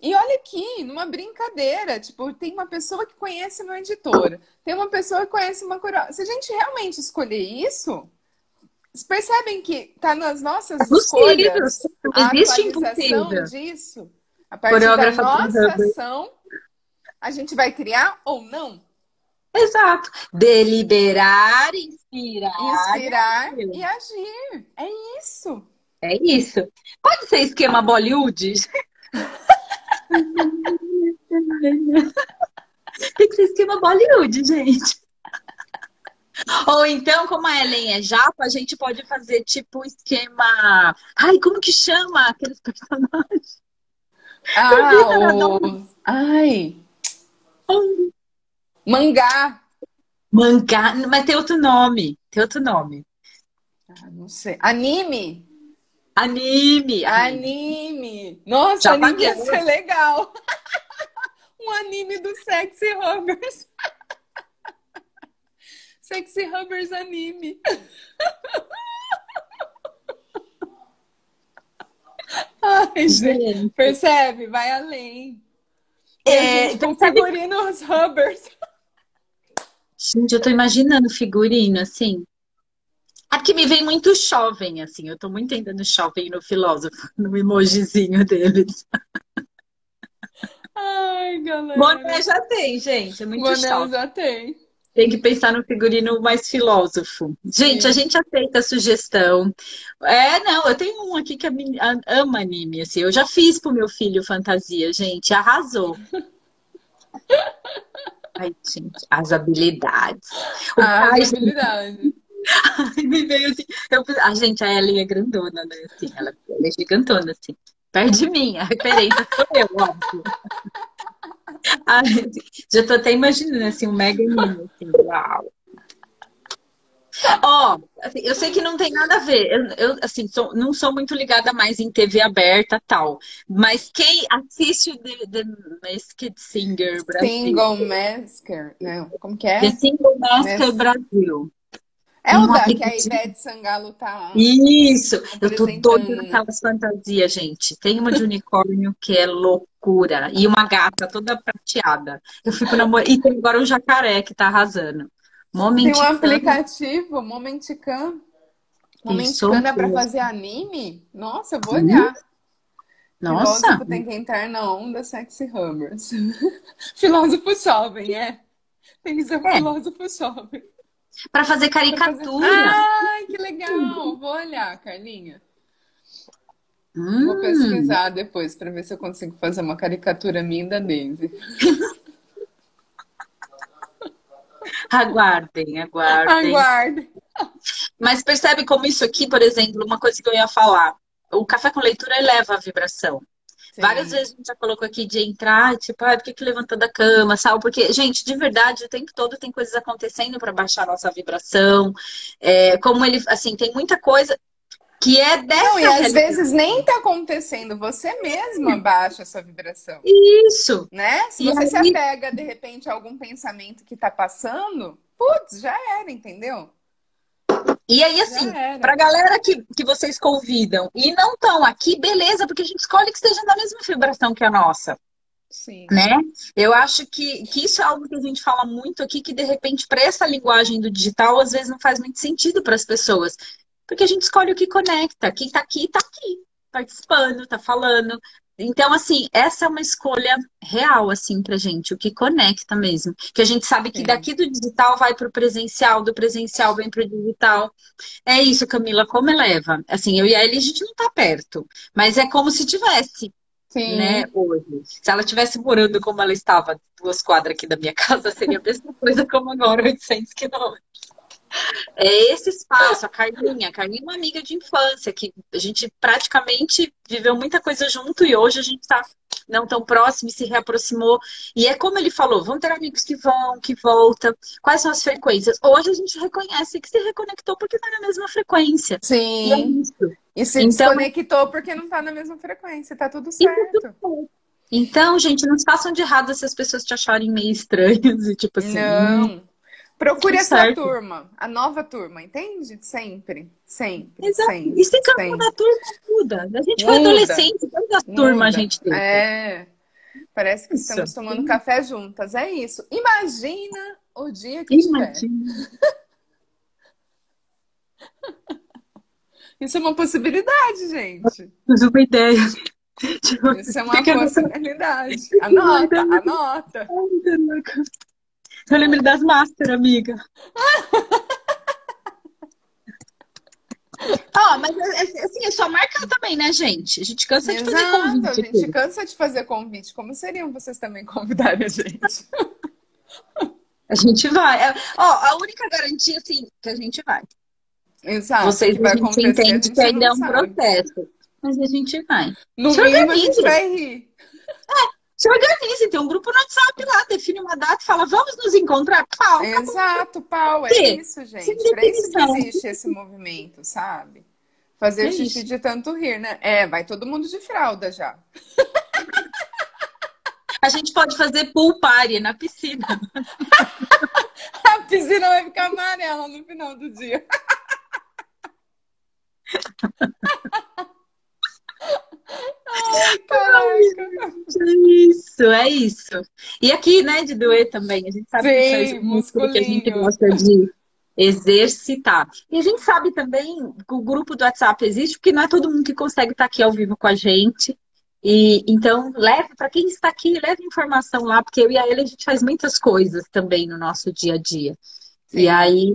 E olha aqui, numa brincadeira, tipo, tem uma pessoa que conhece uma editora, tem uma pessoa que conhece uma coreógrafa. Se a gente realmente escolher isso, vocês percebem que tá nas nossas É escolhas a Existe atualização impossível. disso. A partir Coreógrafa da nossa ação, a gente vai criar ou não? Exato. Deliberar, inspirar. Inspirar e agir. É isso. É isso. Pode ser esquema Bollywood? (laughs) Tem que ser esquema Bollywood, gente. Ou então, como a Ellen é japa, a gente pode fazer tipo esquema. Ai, como que chama aqueles personagens? Ah, o... Ai, mangá. Mangá, mas tem outro nome. Tem outro nome. Ah, não sei. Anime. Anime. Anime. Nossa, Já anime ia ser legal. (laughs) um anime do Sexy Hubbers. (laughs) Sexy Hubbers anime. (laughs) Ai, gente, percebe? Vai além. É, com figurinos rubbers. Gente, eu tô imaginando figurino, assim. Aqui me vem muito jovem, assim. Eu tô muito ainda no jovem, no filósofo, (laughs) no emojizinho deles. Ai, galera. Boné já tem, gente. É muito Boné jovem. já tem. Tem que pensar no figurino mais filósofo. Gente, a gente aceita a sugestão. É, não, eu tenho um aqui que ama anime, assim. Eu já fiz pro meu filho fantasia, gente. Arrasou. (laughs) Ai, gente, as habilidades. O pai, habilidade. Ai, me veio assim. Eu, a gente, a Ellie é grandona, né? Assim, ela, ela é gigantona, assim. Perto de mim, a referência sou eu, óbvio. Ai, já tô até imaginando, assim, um mega anime, assim, uau. Ó, assim, eu sei que não tem nada a ver. Eu, eu, assim, sou- não sou muito ligada mais em TV aberta tal. Mas quem assiste o The, The Masked Singer Brasil? Single Masker. Não, como que é? The Single Master Mas- Brasil. É o um da que a aplicativo. Ivete Sangalo tá. Isso, eu tô doida naquelas fantasias, gente. Tem uma de unicórnio que é loucura. E uma gata toda prateada. Eu fico namorando. E tem agora um jacaré que tá arrasando. Tem um aplicativo, Momenticam. Momenticam é pra fazer anime? Nossa, eu vou Sim. olhar. Nossa, Filósofo tem que entrar na onda sexy hummers. (laughs) filósofo jovem, é. Tem que ser um É. filósofo jovem. Pra fazer caricatura. Ai, que legal! Vou olhar, Carlinha. Vou Hum, pesquisar depois pra ver se eu consigo fazer uma caricatura minha da Daisy. (laughs) aguardem, aguardem. Aguarde. Mas percebe como isso aqui, por exemplo, uma coisa que eu ia falar. O café com leitura eleva a vibração. Sim. Várias vezes a gente já colocou aqui de entrar, tipo, ah, por que, que levantou da cama, sabe? Porque, gente, de verdade, o tempo todo tem coisas acontecendo para baixar a nossa vibração. É, como ele, assim, tem muita coisa que é dessa Não, e às realidade. vezes nem tá acontecendo, você mesma baixa a sua vibração, Isso. né? Se E você se aí- apega de repente a algum pensamento que tá passando, putz, já era, entendeu? E aí, assim, era. pra galera que, que vocês convidam e não estão aqui, beleza, porque a gente escolhe que esteja na mesma vibração que a nossa. Sim. né? Eu acho que, que isso é algo que a gente fala muito aqui, que de repente, para essa linguagem do digital, às vezes não faz muito sentido para as pessoas. Porque a gente escolhe o que conecta. Quem tá aqui, tá aqui, participando, tá falando. Então, assim, essa é uma escolha real, assim, pra gente, o que conecta mesmo. Que a gente sabe que Sim. daqui do digital vai pro presencial, do presencial vem pro digital. É isso, Camila, como eleva? Assim, eu e a Eli, a gente não tá perto, mas é como se tivesse Sim. né, hoje. Se ela estivesse morando como ela estava, duas quadras aqui da minha (laughs) casa, seria a mesma coisa como agora, 800 quilômetros. É esse espaço, a Carlinha. A Carlinha é uma amiga de infância, que a gente praticamente viveu muita coisa junto e hoje a gente está não tão próximo e se reaproximou. E é como ele falou, vão ter amigos que vão, que voltam. Quais são as frequências? Hoje a gente reconhece que se reconectou porque está na mesma frequência. E é Sim. isso. E se Então- desconectou porque não tá na mesma frequência, tá tudo certo. Então, gente, não se façam de errado se as pessoas te acharem meio estranhos e tipo assim. Não. Procure tudo a sua certo. turma, a nova turma, entende? Sempre, sempre, Exato. sempre. E se cada sempre. da turma muda. A gente foi Muda. adolescente, quantas turmas a gente teve? É. Parece que Isso. estamos tomando café juntas. É isso. Imagina o dia que tiver. Imagina. (laughs) Isso é uma possibilidade, gente. Mas uma ideia. Isso é uma possibilidade. (laughs) Anota, (laughs) anota. Eu lembro das Master, amiga. Ó, mas é- é- assim, é só marcar também, né, gente? A gente cansa de fazer Exato, a convite gente aqui. cansa de fazer convite. Como seriam vocês também convidarem a gente? A gente vai. É, Ó, a única garantia, assim, que a gente vai. Exato. Vocês o que vai a gente entende gente que ainda é um sabe. processo. Mas a gente vai. No mínimo, a gente vai rir. Se organize, tem um grupo no WhatsApp lá, define uma data e fala, vamos nos encontrar. Pau. Exato, pau, é isso, gente. Pra isso que existe esse movimento, sabe? Fazer É xixi isso. de tanto rir, né? É, vai todo mundo de fralda já. (laughs) A gente pode fazer pool party na piscina. (laughs) A piscina vai ficar amarela no final do dia. (laughs) isso, é isso. E aqui, né, de doer também. A gente sabe Sim, que isso é músculo que a gente gosta de exercitar. E a gente sabe também que o grupo do WhatsApp existe, porque não é todo mundo que consegue estar aqui ao vivo com a gente. E então leve para quem está aqui, leve informação lá, porque eu e a ele a gente faz muitas coisas também no nosso dia a dia. Sim. E aí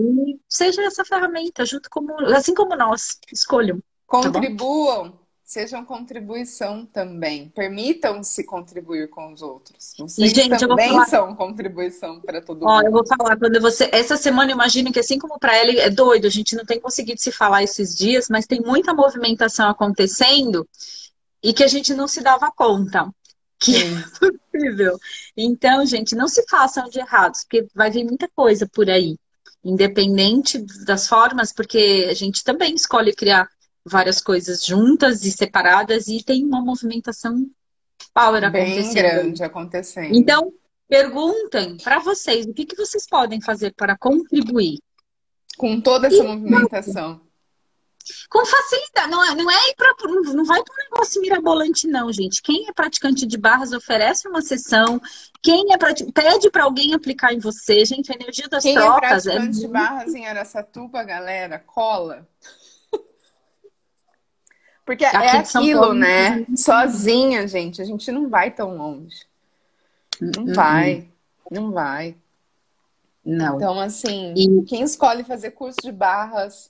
seja essa ferramenta, junto como assim como nós, escolham. Tá Contribuam, tá sejam contribuição também. Permitam-se contribuir com os outros. Vocês e, gente, também falar... são contribuição para todo Ó, mundo. Eu vou falar, quando você. Essa semana, imagino que assim como para ele é doido, a gente não tem conseguido se falar esses dias, mas tem muita movimentação acontecendo e que a gente não se dava conta. Que (laughs) é possível. Então, gente, não se façam de errados, porque vai vir muita coisa por aí. Independente das formas, porque a gente também escolhe criar várias coisas juntas e separadas e tem uma movimentação power Bem acontecendo. grande acontecendo. Então, perguntem para vocês o que, que vocês podem fazer para contribuir. Com toda essa e, movimentação. Com facilidade. Não é, não é ir pra, não vai para um negócio mirabolante, não, gente. Quem é praticante de barras oferece uma sessão. Quem é pede para alguém aplicar em você, gente. A energia das Quem trocas. Quem é praticante é... de barras em Aracatuba, galera, cola. Porque Aqui é aquilo, né? Sozinha, gente, a gente não vai tão longe. Não uh vai, não vai. Não. Então, assim, e... quem escolhe fazer curso de barras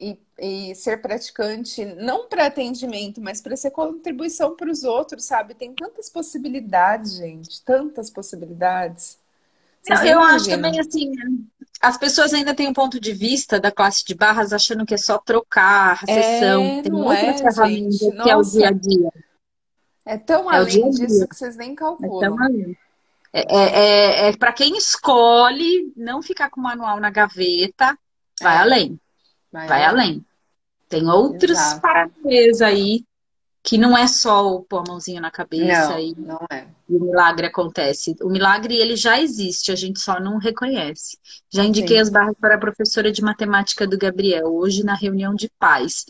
e, e ser praticante, não para atendimento, mas para ser contribuição para os outros, sabe? Tem tantas possibilidades, gente, tantas possibilidades. Não, eu acho também assim, as pessoas ainda têm um ponto de vista da classe de barras achando que é só trocar a é, sessão. É, Tem outras é, ferramentas gente. que Nossa. é o dia a dia. É tão é além dia -dia. disso que vocês nem calculam. É tão além. É, é, é, é para quem escolhe não ficar com o manual na gaveta, vai é. além. Vai, vai além. além. Tem outros parabéns aí que não é só o pôr a mãozinha na cabeça não, e, não é. e, o milagre acontece. O milagre ele já existe, a gente só não reconhece. Já indiquei Sim. as barras para a professora de matemática do Gabriel hoje na reunião de pais.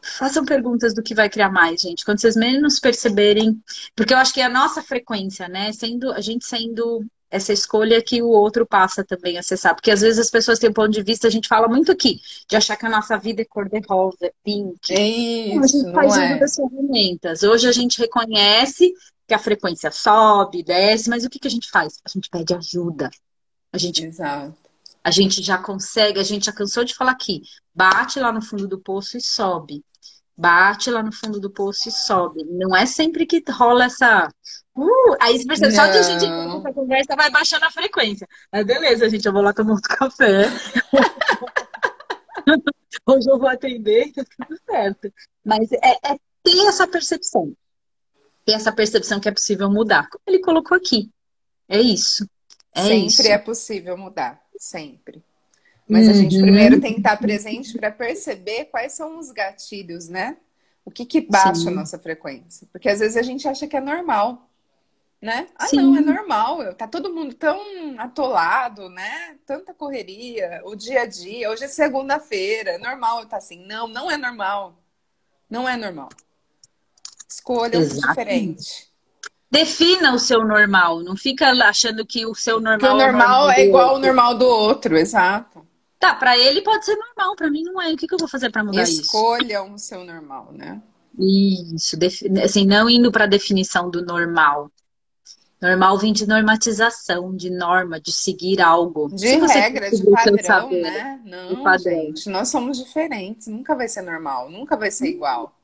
Façam perguntas do que vai criar mais, gente. Quando vocês menos perceberem, porque eu acho que é a nossa frequência, né? Sendo a gente sendo essa escolha que o outro passa também a acessar. Porque às vezes as pessoas têm um ponto de vista, a gente fala muito aqui, de achar que a nossa vida é cor-de-rosa, é pink. É isso, a gente faz uso é. das ferramentas. Hoje a gente reconhece que a frequência sobe, desce, mas o que, que a gente faz? A gente pede ajuda. A gente, Exato. a gente já consegue, a gente já cansou de falar aqui, bate lá no fundo do poço e sobe bate lá no fundo do poço e sobe. Não é sempre que rola essa. Uh, aí você percebe, só de a gente essa conversa vai baixando a frequência. Mas beleza, gente, eu vou lá tomar outro (laughs) café. (laughs) Hoje eu vou atender, tá tudo certo. Mas é, é ter essa percepção. Ter essa percepção que é possível mudar. Como ele colocou aqui. É isso. É sempre isso. é possível mudar. Sempre. Mas a gente uhum. primeiro tem que estar presente para perceber quais são os gatilhos, né? O que, que baixa Sim. a nossa frequência. Porque às vezes a gente acha que é normal, né? Ah, Sim. não, é normal. Tá todo mundo tão atolado, né? Tanta correria, o dia a dia. Hoje é segunda-feira, é normal tá assim. Não, não é normal. Não é normal. Escolha um diferente. Defina o seu normal, não fica achando que o seu normal, que o normal é, é igual ao normal do outro, exato. Tá, para ele pode ser normal, para mim não é. O que, que eu vou fazer para mudar isso? Escolham o seu normal, né? Isso, assim, não indo para a definição do normal. Normal vem de normatização, de norma, de seguir algo. De regra, de padrão, saber, né? Não, padrão. gente, nós somos diferentes. Nunca vai ser normal, nunca vai ser igual.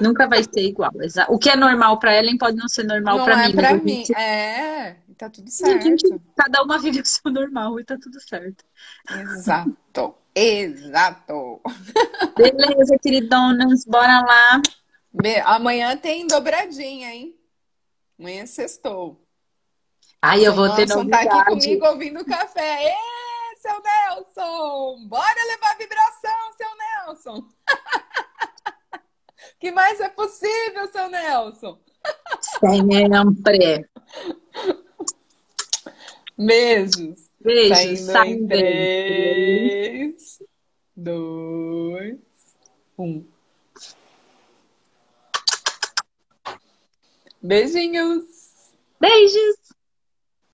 Nunca vai ser igual. O que é normal para Ellen pode não ser normal para é mim. Para mim, é. Tá tudo certo. Gente, cada uma vive o seu normal e tá tudo certo. Exato. Exato. Beleza, queridonas. Bora lá. Be Amanhã tem dobradinha, hein? Amanhã sextou. Ai, eu vou Nelson ter novidade. tá aqui comigo ouvindo café. Ê, seu Nelson! Bora levar vibração, seu Nelson! (laughs) que mais é possível, seu Nelson? Sempre. Beijos. Beijos. Saindo em três, dois, um. Beijinhos! Beijos!